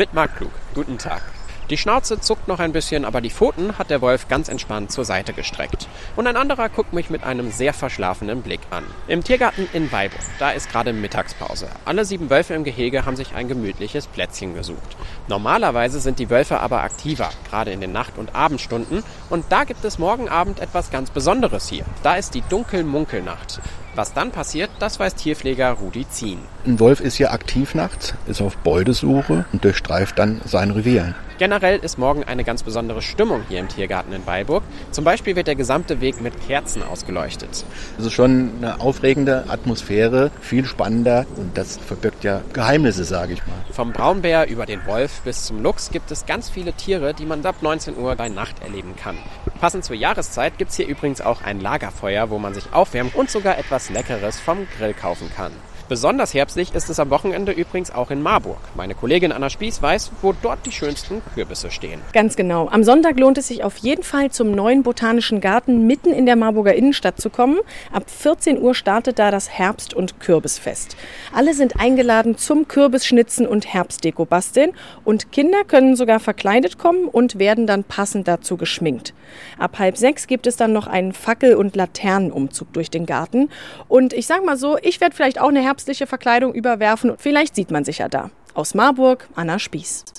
Mit Marc Klug. Guten Tag. Die Schnauze zuckt noch ein bisschen, aber die Pfoten hat der Wolf ganz entspannt zur Seite gestreckt. Und ein anderer guckt mich mit einem sehr verschlafenen Blick an. Im Tiergarten in Weilburg, da ist gerade Mittagspause. Alle sieben Wölfe im Gehege haben sich ein gemütliches Plätzchen gesucht. Normalerweise sind die Wölfe aber aktiver, gerade in den Nacht- und Abendstunden. Und da gibt es morgen Abend etwas ganz Besonderes hier. Da ist die Dunkel-Munkelnacht. Was dann passiert, das weiß Tierpfleger Rudi Zien. Ein Wolf ist ja aktiv nachts, ist auf Beutesuche und durchstreift dann sein Revier. Generell ist morgen eine ganz besondere Stimmung hier im Tiergarten in Weilburg. Zum Beispiel wird der gesamte Weg mit Kerzen ausgeleuchtet. Es ist schon eine aufregende Atmosphäre, viel spannender und das verbirgt ja Geheimnisse, sage ich mal. Vom Braunbär über den Wolf bis zum Luchs gibt es ganz viele Tiere, die man ab 19 Uhr bei Nacht erleben kann. Passend zur Jahreszeit gibt es hier übrigens auch ein Lagerfeuer, wo man sich aufwärmt und sogar etwas Leckeres vom Grill kaufen kann. Besonders herbstlich ist es am Wochenende übrigens auch in Marburg. Meine Kollegin Anna Spieß weiß, wo dort die schönsten Kürbisse stehen. Ganz genau. Am Sonntag lohnt es sich auf jeden Fall zum neuen Botanischen Garten mitten in der Marburger Innenstadt zu kommen. Ab 14 Uhr startet da das Herbst- und Kürbisfest. Alle sind eingeladen zum Kürbisschnitzen und Herbstdeko basteln und Kinder können sogar verkleidet kommen und werden dann passend dazu geschminkt. Ab halb sechs gibt es dann noch einen Fackel- und Laternenumzug durch den Garten. Und ich sag mal so, ich werde vielleicht auch eine Herbst herbstliche Verkleidung überwerfen. Vielleicht sieht man sich ja da. Aus Marburg, Anna Spieß.